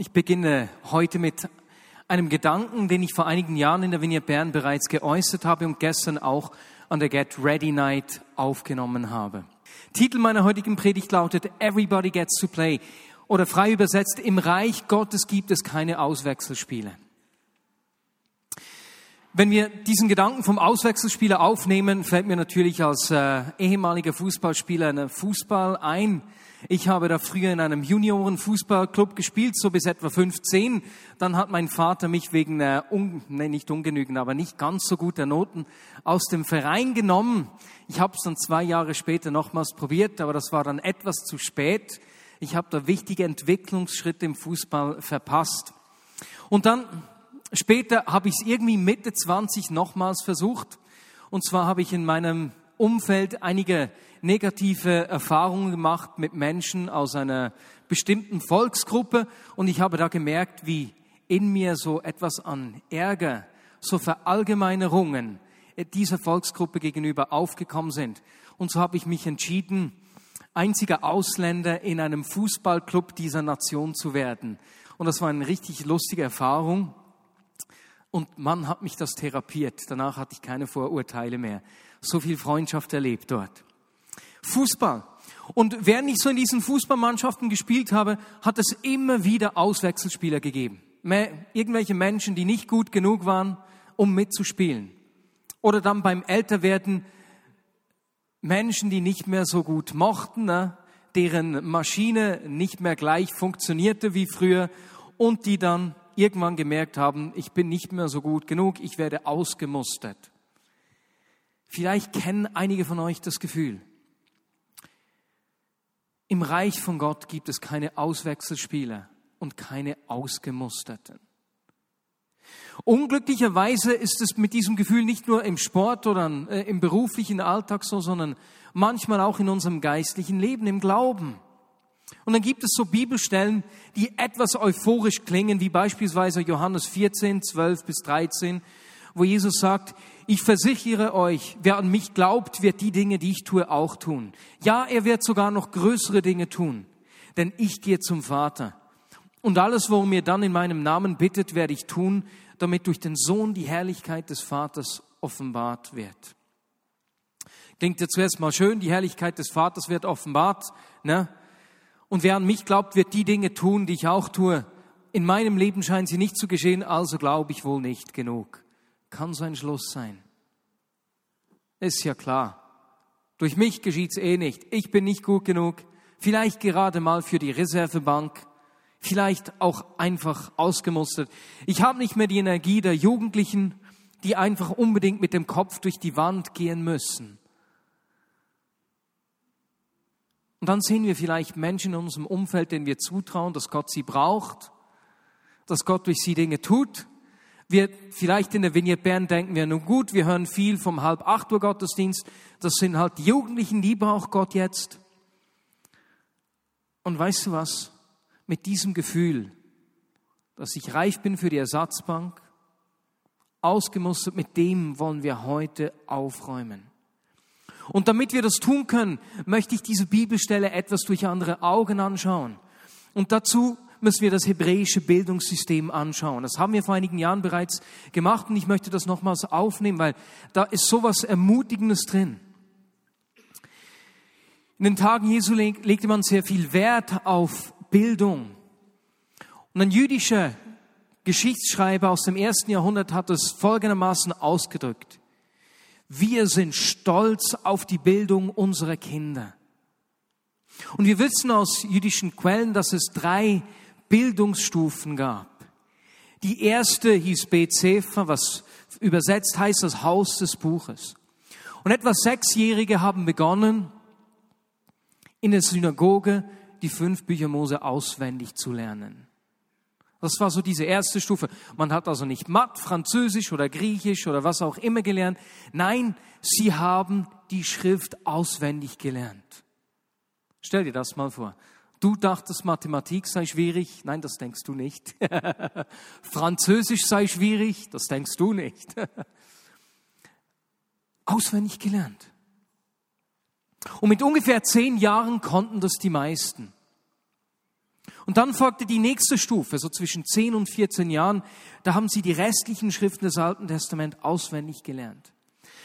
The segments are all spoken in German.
Ich beginne heute mit einem Gedanken, den ich vor einigen Jahren in der Vignette Bern bereits geäußert habe und gestern auch an der Get Ready Night aufgenommen habe. Titel meiner heutigen Predigt lautet Everybody Gets to Play oder frei übersetzt, im Reich Gottes gibt es keine Auswechselspiele. Wenn wir diesen Gedanken vom Auswechselspieler aufnehmen, fällt mir natürlich als äh, ehemaliger Fußballspieler ein Fußball ein. Ich habe da früher in einem Junioren-Fußballclub gespielt, so bis etwa 15. Dann hat mein Vater mich wegen, äh, un, nee, nicht ungenügend, aber nicht ganz so guter Noten aus dem Verein genommen. Ich habe es dann zwei Jahre später nochmals probiert, aber das war dann etwas zu spät. Ich habe da wichtige Entwicklungsschritte im Fußball verpasst. Und dann Später habe ich es irgendwie Mitte 20 nochmals versucht. Und zwar habe ich in meinem Umfeld einige negative Erfahrungen gemacht mit Menschen aus einer bestimmten Volksgruppe. Und ich habe da gemerkt, wie in mir so etwas an Ärger, so Verallgemeinerungen dieser Volksgruppe gegenüber aufgekommen sind. Und so habe ich mich entschieden, einziger Ausländer in einem Fußballclub dieser Nation zu werden. Und das war eine richtig lustige Erfahrung. Und man hat mich das therapiert. Danach hatte ich keine Vorurteile mehr. So viel Freundschaft erlebt dort. Fußball. Und während ich so in diesen Fußballmannschaften gespielt habe, hat es immer wieder Auswechselspieler gegeben. Irgendwelche Menschen, die nicht gut genug waren, um mitzuspielen. Oder dann beim Älterwerden Menschen, die nicht mehr so gut mochten, ne? deren Maschine nicht mehr gleich funktionierte wie früher und die dann irgendwann gemerkt haben, ich bin nicht mehr so gut genug, ich werde ausgemustert. Vielleicht kennen einige von euch das Gefühl. Im Reich von Gott gibt es keine Auswechselspieler und keine Ausgemusterten. Unglücklicherweise ist es mit diesem Gefühl nicht nur im Sport oder äh, im beruflichen Alltag so, sondern manchmal auch in unserem geistlichen Leben, im Glauben. Und dann gibt es so Bibelstellen, die etwas euphorisch klingen, wie beispielsweise Johannes 14, 12 bis 13, wo Jesus sagt, ich versichere euch, wer an mich glaubt, wird die Dinge, die ich tue, auch tun. Ja, er wird sogar noch größere Dinge tun, denn ich gehe zum Vater. Und alles, worum ihr dann in meinem Namen bittet, werde ich tun, damit durch den Sohn die Herrlichkeit des Vaters offenbart wird. Klingt ja zuerst mal schön, die Herrlichkeit des Vaters wird offenbart. Ne? Und wer an mich glaubt, wird die Dinge tun, die ich auch tue. In meinem Leben scheinen sie nicht zu geschehen, also glaube ich wohl nicht genug. Kann so ein Schluss sein. Ist ja klar. Durch mich geschieht's eh nicht. Ich bin nicht gut genug. Vielleicht gerade mal für die Reservebank. Vielleicht auch einfach ausgemustert. Ich habe nicht mehr die Energie der Jugendlichen, die einfach unbedingt mit dem Kopf durch die Wand gehen müssen. Und dann sehen wir vielleicht Menschen in unserem Umfeld, denen wir zutrauen, dass Gott sie braucht, dass Gott durch sie Dinge tut. Wir vielleicht in der Vignette Bern denken wir, nun gut, wir hören viel vom halb acht Uhr Gottesdienst. Das sind halt die Jugendlichen, die braucht Gott jetzt. Und weißt du was? Mit diesem Gefühl, dass ich reif bin für die Ersatzbank, ausgemustert, mit dem wollen wir heute aufräumen. Und damit wir das tun können, möchte ich diese Bibelstelle etwas durch andere Augen anschauen. Und dazu müssen wir das hebräische Bildungssystem anschauen. Das haben wir vor einigen Jahren bereits gemacht und ich möchte das nochmals aufnehmen, weil da ist sowas Ermutigendes drin. In den Tagen Jesu legte man sehr viel Wert auf Bildung. Und ein jüdischer Geschichtsschreiber aus dem ersten Jahrhundert hat es folgendermaßen ausgedrückt. Wir sind stolz auf die Bildung unserer Kinder. Und wir wissen aus jüdischen Quellen, dass es drei Bildungsstufen gab. Die erste hieß Bet Sefer, was übersetzt heißt das Haus des Buches. Und etwa Sechsjährige haben begonnen, in der Synagoge die fünf Bücher Mose auswendig zu lernen. Das war so diese erste Stufe. Man hat also nicht Matt, Französisch oder Griechisch oder was auch immer gelernt. Nein, sie haben die Schrift auswendig gelernt. Stell dir das mal vor. Du dachtest, Mathematik sei schwierig. Nein, das denkst du nicht. Französisch sei schwierig. Das denkst du nicht. auswendig gelernt. Und mit ungefähr zehn Jahren konnten das die meisten. Und dann folgte die nächste Stufe, so zwischen 10 und 14 Jahren. Da haben sie die restlichen Schriften des Alten Testaments auswendig gelernt.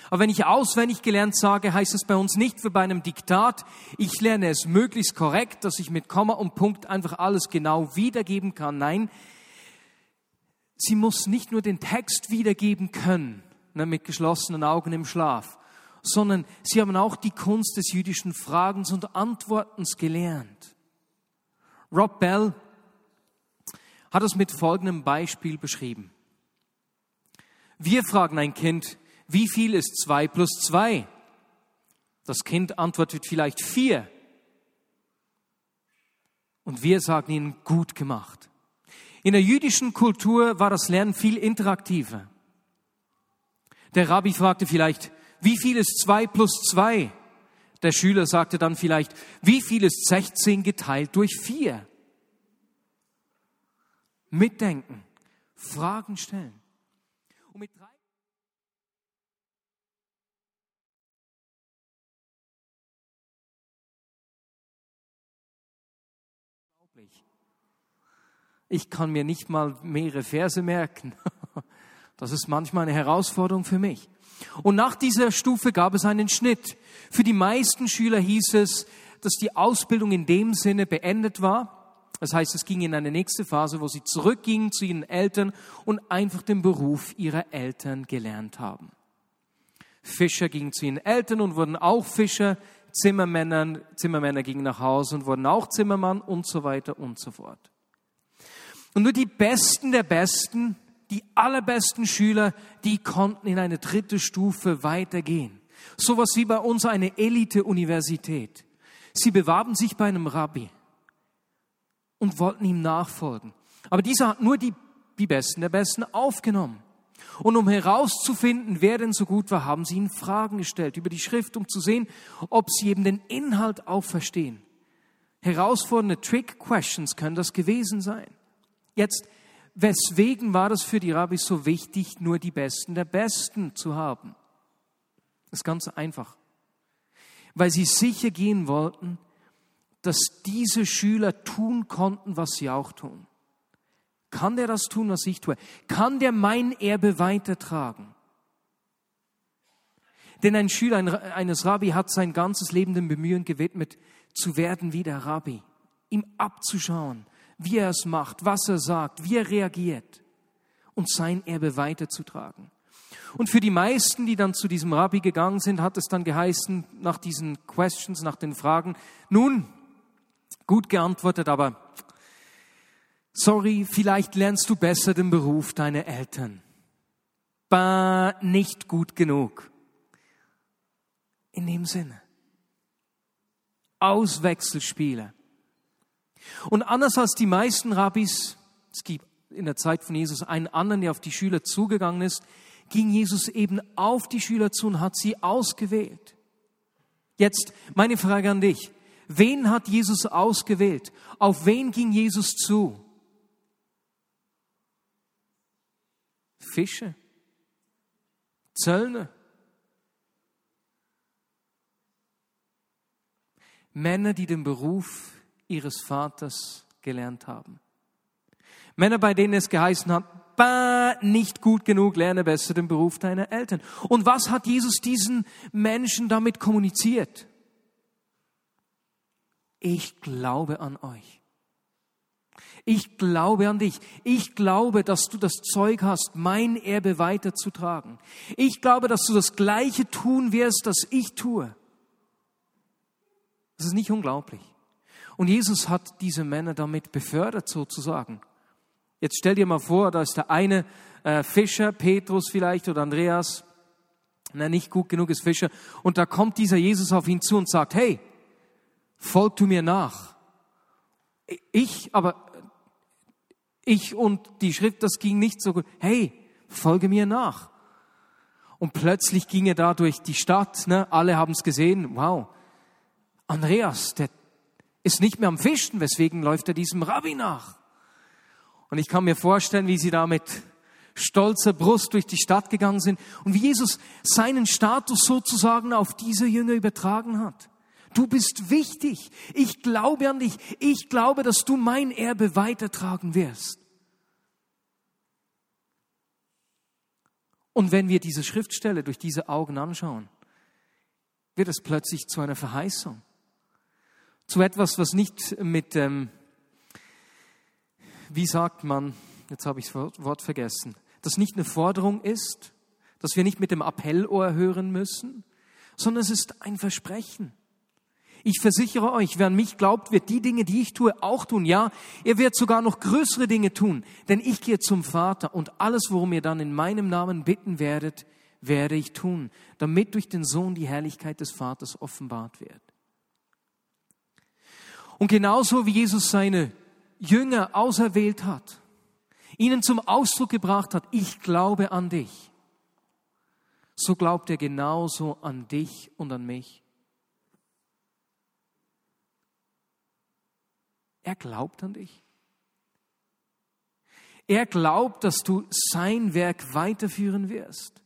Aber wenn ich auswendig gelernt sage, heißt es bei uns nicht wie bei einem Diktat, ich lerne es möglichst korrekt, dass ich mit Komma und Punkt einfach alles genau wiedergeben kann. Nein, sie muss nicht nur den Text wiedergeben können, ne, mit geschlossenen Augen im Schlaf, sondern sie haben auch die Kunst des jüdischen Fragens und Antwortens gelernt. Rob Bell hat es mit folgendem Beispiel beschrieben. Wir fragen ein Kind, wie viel ist zwei plus zwei? Das Kind antwortet vielleicht vier. Und wir sagen ihnen, gut gemacht. In der jüdischen Kultur war das Lernen viel interaktiver. Der Rabbi fragte vielleicht, wie viel ist zwei plus zwei? Der Schüler sagte dann vielleicht, wie viel ist 16 geteilt durch vier? Mitdenken, Fragen stellen. Ich kann mir nicht mal mehrere Verse merken. Das ist manchmal eine Herausforderung für mich. Und nach dieser Stufe gab es einen Schnitt. Für die meisten Schüler hieß es, dass die Ausbildung in dem Sinne beendet war. Das heißt, es ging in eine nächste Phase, wo sie zurückgingen zu ihren Eltern und einfach den Beruf ihrer Eltern gelernt haben. Fischer gingen zu ihren Eltern und wurden auch Fischer. Zimmermänner, Zimmermänner gingen nach Hause und wurden auch Zimmermann und so weiter und so fort. Und nur die Besten der Besten, die allerbesten Schüler, die konnten in eine dritte Stufe weitergehen. Sowas wie bei uns eine Elite-Universität. Sie bewarben sich bei einem Rabbi und wollten ihm nachfolgen. Aber dieser hat nur die, die Besten der Besten aufgenommen. Und um herauszufinden, wer denn so gut war, haben sie ihn Fragen gestellt über die Schrift, um zu sehen, ob sie eben den Inhalt auch verstehen. Herausfordernde Trick-Questions können das gewesen sein. Jetzt, weswegen war das für die Rabbis so wichtig, nur die Besten der Besten zu haben? Das ist ganz einfach. Weil sie sicher gehen wollten, dass diese Schüler tun konnten, was sie auch tun. Kann der das tun, was ich tue? Kann der mein Erbe weitertragen? Denn ein Schüler eines Rabbi hat sein ganzes Leben dem Bemühen gewidmet, zu werden wie der Rabbi, ihm abzuschauen, wie er es macht, was er sagt, wie er reagiert und sein Erbe weiterzutragen. Und für die meisten, die dann zu diesem Rabbi gegangen sind, hat es dann geheißen, nach diesen Questions, nach den Fragen, nun, gut geantwortet, aber sorry, vielleicht lernst du besser den Beruf deiner Eltern. Bah, nicht gut genug. In dem Sinne. Auswechselspiele. Und anders als die meisten Rabbis, es gibt in der Zeit von Jesus einen anderen, der auf die Schüler zugegangen ist, ging Jesus eben auf die Schüler zu und hat sie ausgewählt. Jetzt meine Frage an dich. Wen hat Jesus ausgewählt? Auf wen ging Jesus zu? Fische, Zöllner, Männer, die den Beruf ihres Vaters gelernt haben. Männer, bei denen es geheißen hat, bah, nicht gut genug, lerne besser den Beruf deiner Eltern. Und was hat Jesus diesen Menschen damit kommuniziert? Ich glaube an euch. Ich glaube an dich. Ich glaube, dass du das Zeug hast, mein Erbe weiterzutragen. Ich glaube, dass du das Gleiche tun wirst, das ich tue. Das ist nicht unglaublich. Und Jesus hat diese Männer damit befördert sozusagen. Jetzt stell dir mal vor, da ist der eine äh, Fischer, Petrus vielleicht oder Andreas, na, nicht gut genug ist Fischer, und da kommt dieser Jesus auf ihn zu und sagt, hey, folg du mir nach. Ich, aber ich und die Schrift, das ging nicht so gut. Hey, folge mir nach. Und plötzlich ging er da durch die Stadt, ne? alle haben es gesehen, wow. Andreas, der, ist nicht mehr am Fischen, weswegen läuft er diesem Rabbi nach. Und ich kann mir vorstellen, wie sie da mit stolzer Brust durch die Stadt gegangen sind und wie Jesus seinen Status sozusagen auf diese Jünger übertragen hat. Du bist wichtig. Ich glaube an dich. Ich glaube, dass du mein Erbe weitertragen wirst. Und wenn wir diese Schriftstelle durch diese Augen anschauen, wird es plötzlich zu einer Verheißung. Zu etwas, was nicht mit, ähm, wie sagt man, jetzt habe ich das Wort vergessen, das nicht eine Forderung ist, dass wir nicht mit dem Appellohr hören müssen, sondern es ist ein Versprechen. Ich versichere euch, wer an mich glaubt, wird die Dinge, die ich tue, auch tun. Ja, er wird sogar noch größere Dinge tun, denn ich gehe zum Vater und alles, worum ihr dann in meinem Namen bitten werdet, werde ich tun, damit durch den Sohn die Herrlichkeit des Vaters offenbart wird. Und genauso wie Jesus seine Jünger auserwählt hat, ihnen zum Ausdruck gebracht hat, ich glaube an dich, so glaubt er genauso an dich und an mich. Er glaubt an dich. Er glaubt, dass du sein Werk weiterführen wirst.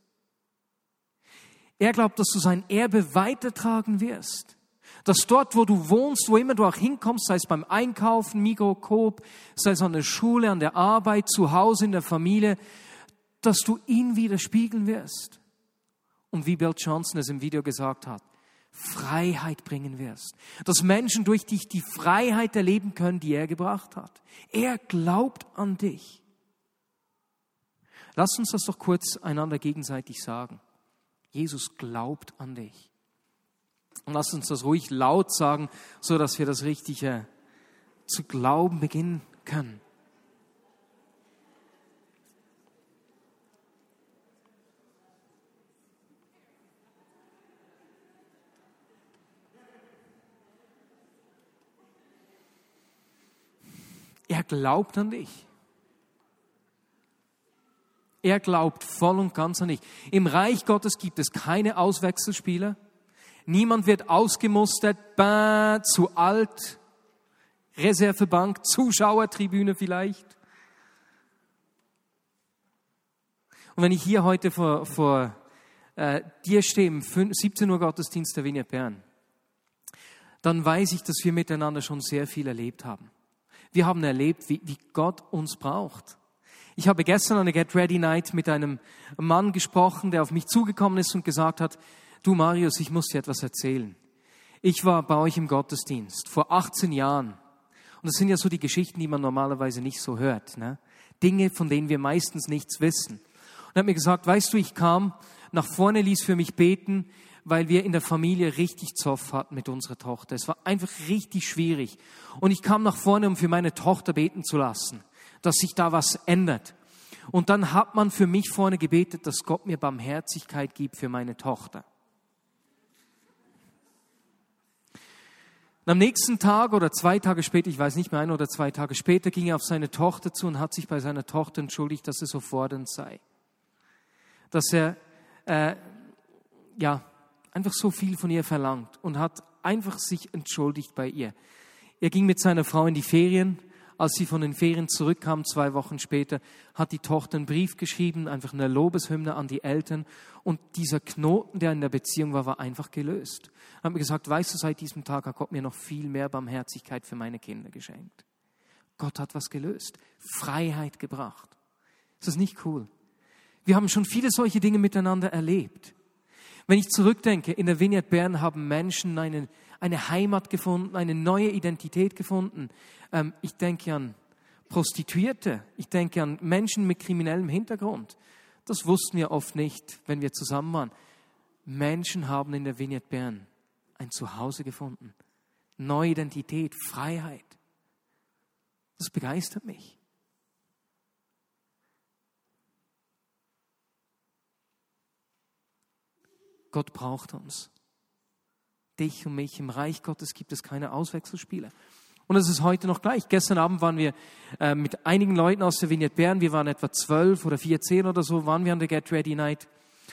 Er glaubt, dass du sein Erbe weitertragen wirst. Dass dort, wo du wohnst, wo immer du auch hinkommst, sei es beim Einkaufen, Mikroskop, sei es an der Schule, an der Arbeit, zu Hause, in der Familie, dass du ihn widerspiegeln wirst. Und wie Bill Johnson es im Video gesagt hat, Freiheit bringen wirst. Dass Menschen durch dich die Freiheit erleben können, die er gebracht hat. Er glaubt an dich. Lass uns das doch kurz einander gegenseitig sagen. Jesus glaubt an dich. Und lass uns das ruhig laut sagen, so dass wir das Richtige zu glauben beginnen können. Er glaubt an dich. Er glaubt voll und ganz an dich. Im Reich Gottes gibt es keine Auswechselspieler. Niemand wird ausgemustert, bah, zu alt, Reservebank, Zuschauertribüne vielleicht. Und wenn ich hier heute vor, vor äh, dir stehe, im 17 Uhr Gottesdienst der Vineyard Bern, dann weiß ich, dass wir miteinander schon sehr viel erlebt haben. Wir haben erlebt, wie, wie Gott uns braucht. Ich habe gestern an der Get Ready Night mit einem Mann gesprochen, der auf mich zugekommen ist und gesagt hat, du Marius, ich muss dir etwas erzählen. Ich war bei euch im Gottesdienst vor 18 Jahren. Und das sind ja so die Geschichten, die man normalerweise nicht so hört. Ne? Dinge, von denen wir meistens nichts wissen. Und er hat mir gesagt, weißt du, ich kam nach vorne, ließ für mich beten, weil wir in der Familie richtig Zoff hatten mit unserer Tochter. Es war einfach richtig schwierig. Und ich kam nach vorne, um für meine Tochter beten zu lassen, dass sich da was ändert. Und dann hat man für mich vorne gebetet, dass Gott mir Barmherzigkeit gibt für meine Tochter. Und am nächsten Tag oder zwei Tage später, ich weiß nicht mehr, ein oder zwei Tage später, ging er auf seine Tochter zu und hat sich bei seiner Tochter entschuldigt, dass er so fordernd sei. Dass er, äh, ja, einfach so viel von ihr verlangt und hat einfach sich entschuldigt bei ihr. Er ging mit seiner Frau in die Ferien. Als sie von den Ferien zurückkam, zwei Wochen später, hat die Tochter einen Brief geschrieben, einfach eine Lobeshymne an die Eltern. Und dieser Knoten, der in der Beziehung war, war einfach gelöst. Er hat mir gesagt, weißt du, seit diesem Tag hat Gott mir noch viel mehr Barmherzigkeit für meine Kinder geschenkt. Gott hat was gelöst, Freiheit gebracht. Ist das nicht cool? Wir haben schon viele solche Dinge miteinander erlebt. Wenn ich zurückdenke, in der Vineyard Bern haben Menschen eine, eine Heimat gefunden, eine neue Identität gefunden. Ähm, ich denke an Prostituierte, ich denke an Menschen mit kriminellem Hintergrund. Das wussten wir oft nicht, wenn wir zusammen waren. Menschen haben in der Vineyard Bern ein Zuhause gefunden. Neue Identität, Freiheit. Das begeistert mich. Gott braucht uns. Dich und mich. Im Reich Gottes gibt es keine Auswechselspiele. Und es ist heute noch gleich. Gestern Abend waren wir äh, mit einigen Leuten aus der Vignette Bern, wir waren etwa zwölf oder vierzehn oder so, waren wir an der Get Ready Night.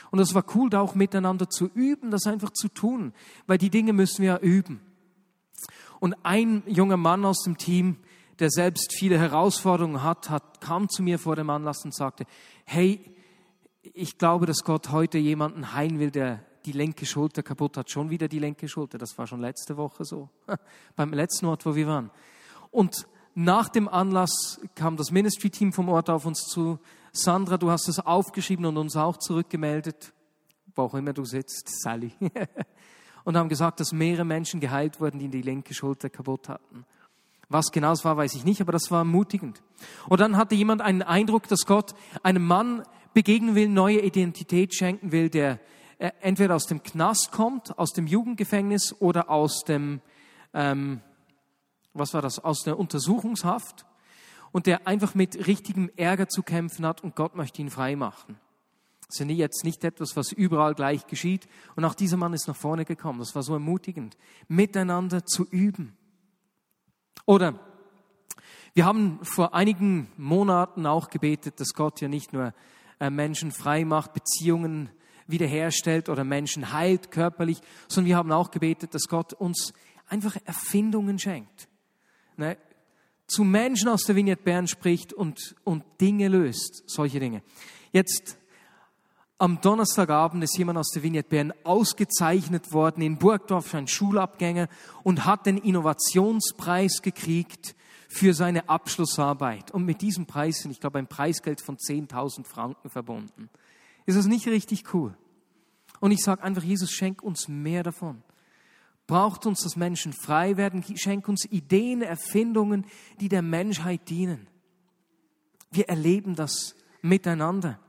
Und es war cool, da auch miteinander zu üben, das einfach zu tun, weil die Dinge müssen wir ja üben. Und ein junger Mann aus dem Team, der selbst viele Herausforderungen hat, hat kam zu mir vor dem Anlass und sagte, hey, ich glaube, dass Gott heute jemanden heilen will, der die linke Schulter kaputt hat, schon wieder die linke Schulter. Das war schon letzte Woche so, beim letzten Ort, wo wir waren. Und nach dem Anlass kam das Ministry-Team vom Ort auf uns zu. Sandra, du hast es aufgeschrieben und uns auch zurückgemeldet, wo auch immer du sitzt, Sally. und haben gesagt, dass mehrere Menschen geheilt wurden, die die linke Schulter kaputt hatten. Was genau es war, weiß ich nicht, aber das war ermutigend. Und dann hatte jemand einen Eindruck, dass Gott einem Mann begegnen will, neue Identität schenken will, der äh, entweder aus dem Knast kommt, aus dem Jugendgefängnis oder aus dem, ähm, was war das, aus der Untersuchungshaft und der einfach mit richtigem Ärger zu kämpfen hat und Gott möchte ihn frei machen. Das ist jetzt nicht etwas, was überall gleich geschieht. Und auch dieser Mann ist nach vorne gekommen. Das war so ermutigend, miteinander zu üben. Oder wir haben vor einigen Monaten auch gebetet, dass Gott ja nicht nur Menschen frei macht, Beziehungen wiederherstellt oder Menschen heilt körperlich, sondern wir haben auch gebetet, dass Gott uns einfach Erfindungen schenkt. Ne? Zu Menschen aus der Vignette Bern spricht und, und Dinge löst, solche Dinge. Jetzt am Donnerstagabend ist jemand aus der Vignette Bern ausgezeichnet worden in Burgdorf, ein Schulabgänger, und hat den Innovationspreis gekriegt für seine Abschlussarbeit. Und mit diesem Preis sind, ich glaube, ein Preisgeld von 10.000 Franken verbunden. Ist das nicht richtig cool? Und ich sage einfach, Jesus, schenk uns mehr davon. Braucht uns, dass Menschen frei werden, schenk uns Ideen, Erfindungen, die der Menschheit dienen. Wir erleben das miteinander.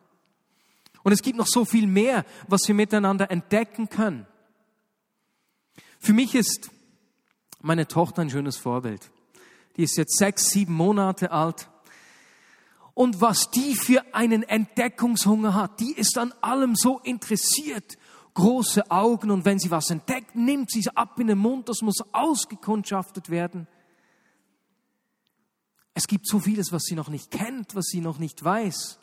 Und es gibt noch so viel mehr, was wir miteinander entdecken können. Für mich ist meine Tochter ein schönes Vorbild. Die ist jetzt sechs, sieben Monate alt. Und was die für einen Entdeckungshunger hat, die ist an allem so interessiert. Große Augen und wenn sie was entdeckt, nimmt sie es ab in den Mund, das muss ausgekundschaftet werden. Es gibt so vieles, was sie noch nicht kennt, was sie noch nicht weiß.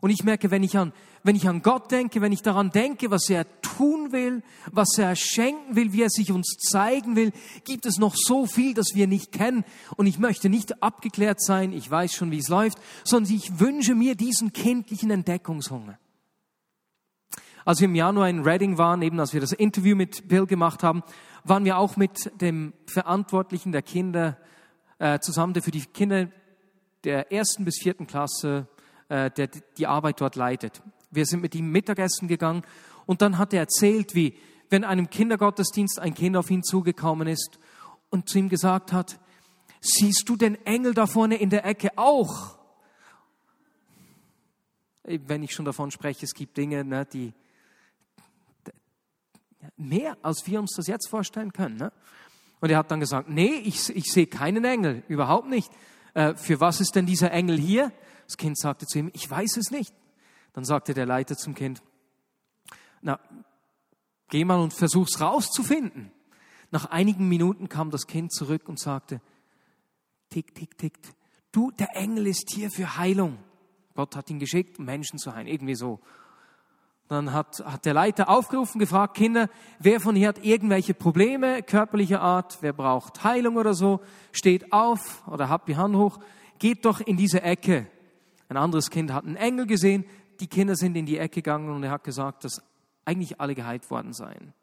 Und ich merke, wenn ich an, wenn ich an Gott denke, wenn ich daran denke, was er tun will, was er schenken will, wie er sich uns zeigen will, gibt es noch so viel, das wir nicht kennen. Und ich möchte nicht abgeklärt sein, ich weiß schon, wie es läuft, sondern ich wünsche mir diesen kindlichen Entdeckungshunger. Als wir im Januar in Reading waren, eben als wir das Interview mit Bill gemacht haben, waren wir auch mit dem Verantwortlichen der Kinder äh, zusammen, der für die Kinder der ersten bis vierten Klasse der die Arbeit dort leitet. Wir sind mit ihm Mittagessen gegangen und dann hat er erzählt, wie wenn einem Kindergottesdienst ein Kind auf ihn zugekommen ist und zu ihm gesagt hat, siehst du den Engel da vorne in der Ecke auch? Wenn ich schon davon spreche, es gibt Dinge, ne, die mehr, als wir uns das jetzt vorstellen können. Ne? Und er hat dann gesagt, nee, ich, ich sehe keinen Engel, überhaupt nicht. Äh, für was ist denn dieser Engel hier? Das Kind sagte zu ihm, ich weiß es nicht. Dann sagte der Leiter zum Kind, na, geh mal und versuch's rauszufinden. Nach einigen Minuten kam das Kind zurück und sagte, tick, tick, tick, du, der Engel ist hier für Heilung. Gott hat ihn geschickt, um Menschen zu heilen, irgendwie so. Dann hat, hat der Leiter aufgerufen, gefragt, Kinder, wer von hier hat irgendwelche Probleme körperlicher Art, wer braucht Heilung oder so, steht auf oder habt die Hand hoch, geht doch in diese Ecke. Ein anderes Kind hat einen Engel gesehen, die Kinder sind in die Ecke gegangen und er hat gesagt, dass eigentlich alle geheilt worden seien.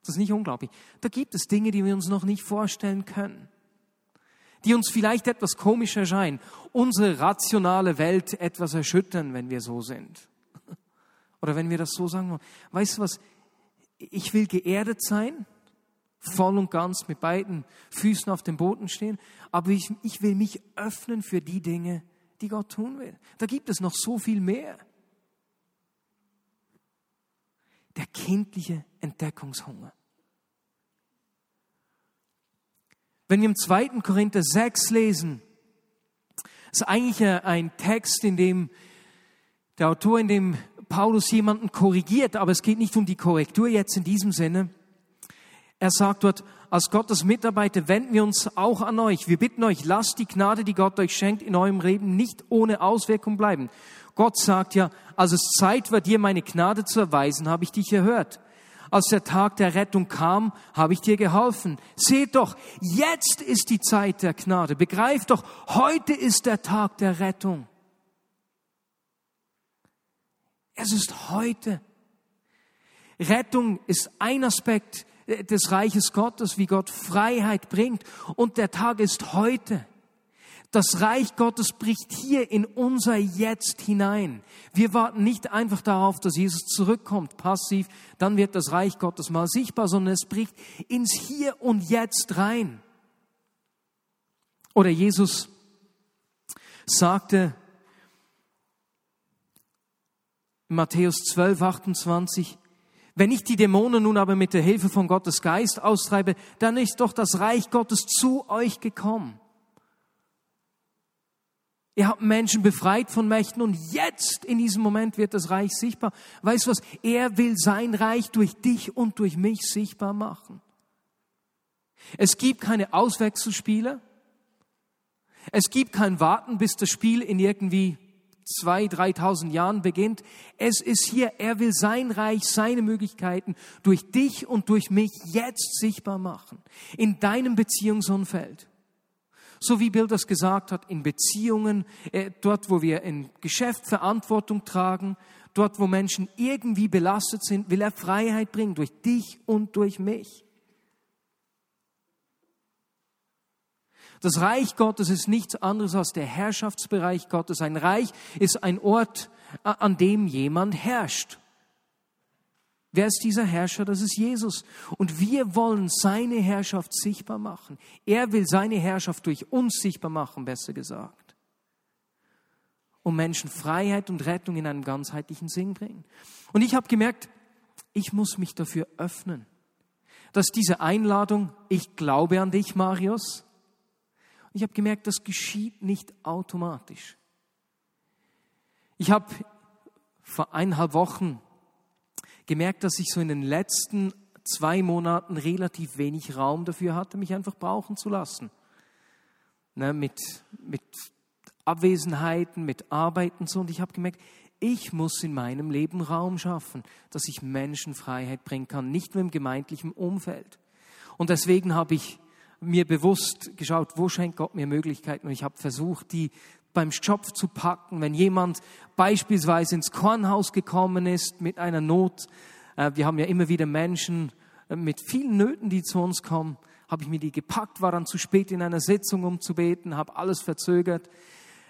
Das ist nicht unglaublich. Da gibt es Dinge, die wir uns noch nicht vorstellen können, die uns vielleicht etwas komisch erscheinen, unsere rationale Welt etwas erschüttern, wenn wir so sind. Oder wenn wir das so sagen, weißt du was, ich will geerdet sein, voll und ganz mit beiden Füßen auf dem Boden stehen, aber ich, ich will mich öffnen für die Dinge, die Gott tun will. Da gibt es noch so viel mehr. Der kindliche Entdeckungshunger. Wenn wir im 2. Korinther 6 lesen, ist eigentlich ein Text, in dem der Autor, in dem Paulus jemanden korrigiert, aber es geht nicht um die Korrektur jetzt in diesem Sinne. Er sagt dort, als Gottes Mitarbeiter wenden wir uns auch an euch. Wir bitten euch, lasst die Gnade, die Gott euch schenkt, in eurem Leben nicht ohne Auswirkung bleiben. Gott sagt ja, als es Zeit war, dir meine Gnade zu erweisen, habe ich dich erhört. Als der Tag der Rettung kam, habe ich dir geholfen. Seht doch, jetzt ist die Zeit der Gnade. Begreift doch, heute ist der Tag der Rettung. Es ist heute. Rettung ist ein Aspekt des Reiches Gottes, wie Gott Freiheit bringt. Und der Tag ist heute. Das Reich Gottes bricht hier in unser Jetzt hinein. Wir warten nicht einfach darauf, dass Jesus zurückkommt, passiv, dann wird das Reich Gottes mal sichtbar, sondern es bricht ins Hier und Jetzt rein. Oder Jesus sagte Matthäus 12, 28, wenn ich die Dämonen nun aber mit der Hilfe von Gottes Geist austreibe, dann ist doch das Reich Gottes zu euch gekommen. Ihr habt Menschen befreit von Mächten und jetzt in diesem Moment wird das Reich sichtbar. Weißt du was? Er will sein Reich durch dich und durch mich sichtbar machen. Es gibt keine Auswechselspiele. Es gibt kein Warten, bis das Spiel in irgendwie zwei, dreitausend Jahren beginnt. Es ist hier, er will sein Reich, seine Möglichkeiten durch dich und durch mich jetzt sichtbar machen. In deinem Beziehungsumfeld. So wie Bill das gesagt hat, in Beziehungen, äh, dort, wo wir in Geschäft Verantwortung tragen, dort, wo Menschen irgendwie belastet sind, will er Freiheit bringen durch dich und durch mich. Das Reich Gottes ist nichts anderes als der Herrschaftsbereich Gottes. Ein Reich ist ein Ort, an dem jemand herrscht. Wer ist dieser Herrscher? Das ist Jesus. Und wir wollen seine Herrschaft sichtbar machen. Er will seine Herrschaft durch uns sichtbar machen, besser gesagt. Um Menschen Freiheit und Rettung in einem ganzheitlichen Sinn bringen. Und ich habe gemerkt, ich muss mich dafür öffnen, dass diese Einladung, ich glaube an dich, Marius, ich habe gemerkt, das geschieht nicht automatisch. Ich habe vor eineinhalb Wochen gemerkt, dass ich so in den letzten zwei Monaten relativ wenig Raum dafür hatte, mich einfach brauchen zu lassen. Ne, mit, mit Abwesenheiten, mit Arbeiten so. Und ich habe gemerkt, ich muss in meinem Leben Raum schaffen, dass ich Menschen Freiheit bringen kann, nicht nur im gemeindlichen Umfeld. Und deswegen habe ich mir bewusst geschaut, wo schenkt Gott mir Möglichkeiten. Und ich habe versucht, die beim Schopf zu packen, wenn jemand beispielsweise ins Kornhaus gekommen ist mit einer Not. Äh, wir haben ja immer wieder Menschen äh, mit vielen Nöten, die zu uns kommen. Habe ich mir die gepackt, war dann zu spät in einer Sitzung, um zu beten, habe alles verzögert.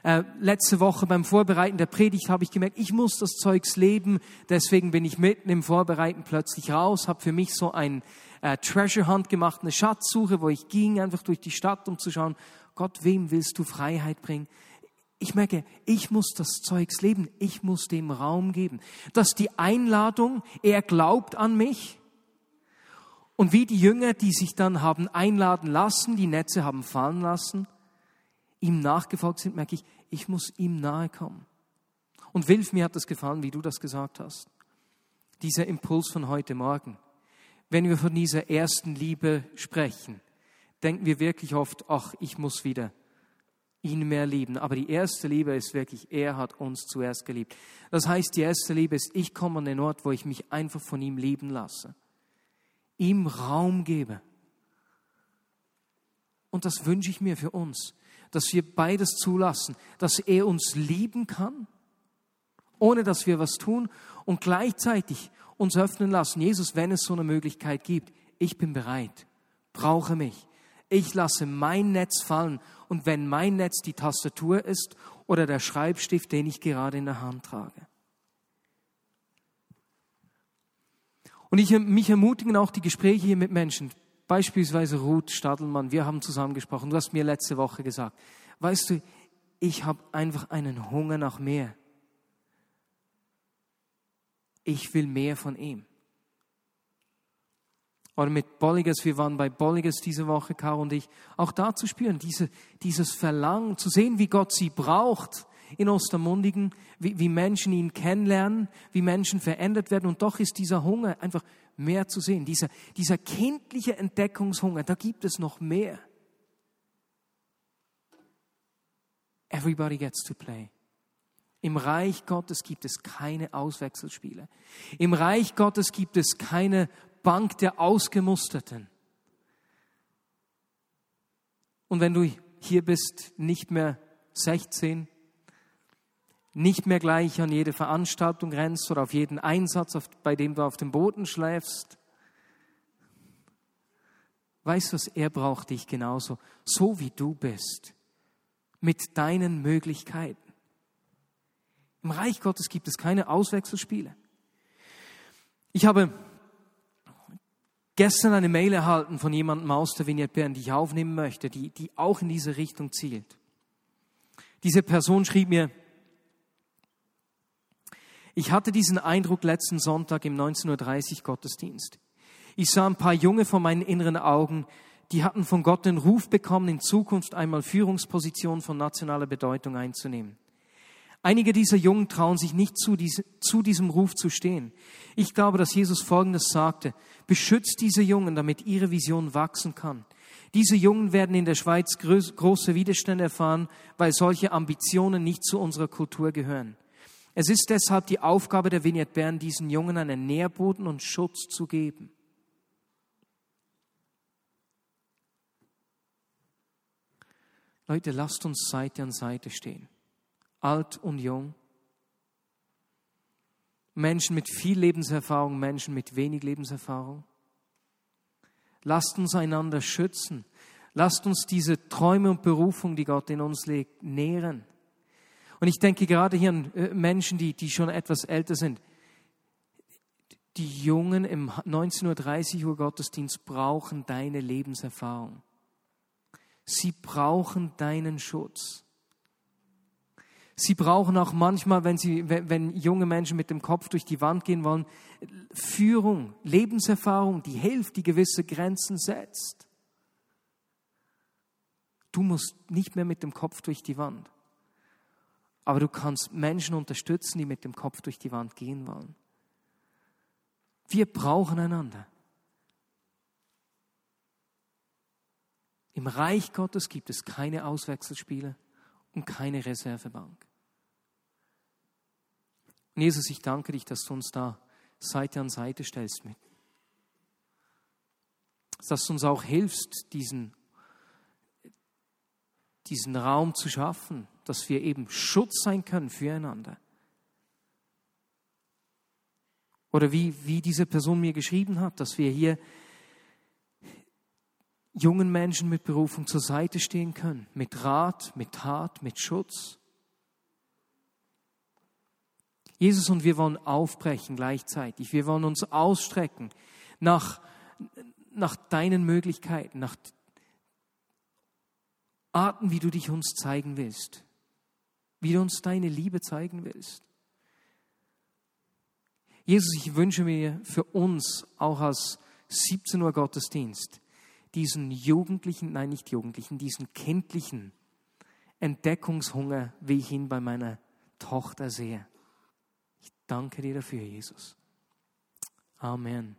Äh, letzte Woche beim Vorbereiten der Predigt habe ich gemerkt, ich muss das Zeugs leben. Deswegen bin ich mitten im Vorbereiten plötzlich raus, habe für mich so ein äh, Treasure Hunt gemacht, eine Schatzsuche, wo ich ging einfach durch die Stadt, um zu schauen, Gott, wem willst du Freiheit bringen? ich merke, ich muss das Zeugs leben, ich muss dem Raum geben. Dass die Einladung, er glaubt an mich. Und wie die Jünger, die sich dann haben einladen lassen, die Netze haben fallen lassen, ihm nachgefolgt sind, merke ich, ich muss ihm nahe kommen. Und Wilf, mir hat das gefallen, wie du das gesagt hast. Dieser Impuls von heute Morgen. Wenn wir von dieser ersten Liebe sprechen, denken wir wirklich oft, ach, ich muss wieder ihn mehr lieben. Aber die erste Liebe ist wirklich, er hat uns zuerst geliebt. Das heißt, die erste Liebe ist, ich komme an den Ort, wo ich mich einfach von ihm lieben lasse. Ihm Raum gebe. Und das wünsche ich mir für uns, dass wir beides zulassen, dass er uns lieben kann, ohne dass wir was tun und gleichzeitig uns öffnen lassen. Jesus, wenn es so eine Möglichkeit gibt, ich bin bereit, brauche mich. Ich lasse mein Netz fallen und wenn mein Netz die Tastatur ist oder der Schreibstift, den ich gerade in der Hand trage. Und ich, mich ermutigen auch die Gespräche hier mit Menschen, beispielsweise Ruth Stadelmann, wir haben zusammen gesprochen, du hast mir letzte Woche gesagt, weißt du, ich habe einfach einen Hunger nach mehr. Ich will mehr von ihm oder mit Bolliges, wir waren bei Bolliges diese Woche, Caro und ich, auch da zu spüren, diese, dieses Verlangen, zu sehen, wie Gott sie braucht in Ostermundigen, wie, wie Menschen ihn kennenlernen, wie Menschen verändert werden und doch ist dieser Hunger einfach mehr zu sehen, dieser, dieser kindliche Entdeckungshunger, da gibt es noch mehr. Everybody gets to play. Im Reich Gottes gibt es keine Auswechselspiele. Im Reich Gottes gibt es keine Bank der Ausgemusterten. Und wenn du hier bist, nicht mehr 16, nicht mehr gleich an jede Veranstaltung rennst oder auf jeden Einsatz, bei dem du auf dem Boden schläfst. Weißt du was, er braucht dich genauso, so wie du bist, mit deinen Möglichkeiten. Im Reich Gottes gibt es keine Auswechselspiele. Ich habe gestern eine Mail erhalten von jemandem aus der Vignette Bern, die ich aufnehmen möchte, die, die auch in diese Richtung zielt. Diese Person schrieb mir, ich hatte diesen Eindruck letzten Sonntag im 19.30 Uhr Gottesdienst. Ich sah ein paar Junge vor meinen inneren Augen, die hatten von Gott den Ruf bekommen, in Zukunft einmal Führungspositionen von nationaler Bedeutung einzunehmen. Einige dieser Jungen trauen sich nicht zu, diese, zu diesem Ruf zu stehen. Ich glaube, dass Jesus Folgendes sagte. Beschützt diese Jungen, damit ihre Vision wachsen kann. Diese Jungen werden in der Schweiz große Widerstände erfahren, weil solche Ambitionen nicht zu unserer Kultur gehören. Es ist deshalb die Aufgabe der Vignette Bern, diesen Jungen einen Nährboden und Schutz zu geben. Leute, lasst uns Seite an Seite stehen alt und jung. Menschen mit viel Lebenserfahrung, Menschen mit wenig Lebenserfahrung. Lasst uns einander schützen. Lasst uns diese Träume und Berufung, die Gott in uns legt, nähren. Und ich denke gerade hier an äh, Menschen, die, die schon etwas älter sind. Die Jungen im 19.30 Uhr Gottesdienst brauchen deine Lebenserfahrung. Sie brauchen deinen Schutz. Sie brauchen auch manchmal, wenn, sie, wenn junge Menschen mit dem Kopf durch die Wand gehen wollen, Führung, Lebenserfahrung, die hilft, die gewisse Grenzen setzt. Du musst nicht mehr mit dem Kopf durch die Wand. Aber du kannst Menschen unterstützen, die mit dem Kopf durch die Wand gehen wollen. Wir brauchen einander. Im Reich Gottes gibt es keine Auswechselspiele und keine Reservebank. Und Jesus, ich danke dich, dass du uns da Seite an Seite stellst mit. Dass du uns auch hilfst, diesen, diesen Raum zu schaffen, dass wir eben Schutz sein können füreinander. Oder wie, wie diese Person mir geschrieben hat, dass wir hier jungen Menschen mit Berufung zur Seite stehen können, mit Rat, mit Tat, mit Schutz. Jesus und wir wollen aufbrechen gleichzeitig. Wir wollen uns ausstrecken nach, nach deinen Möglichkeiten, nach Arten, wie du dich uns zeigen willst, wie du uns deine Liebe zeigen willst. Jesus, ich wünsche mir für uns auch als 17 Uhr Gottesdienst, diesen jugendlichen, nein nicht jugendlichen, diesen kindlichen Entdeckungshunger, wie ich ihn bei meiner Tochter sehe. Ich danke dir dafür, Jesus. Amen.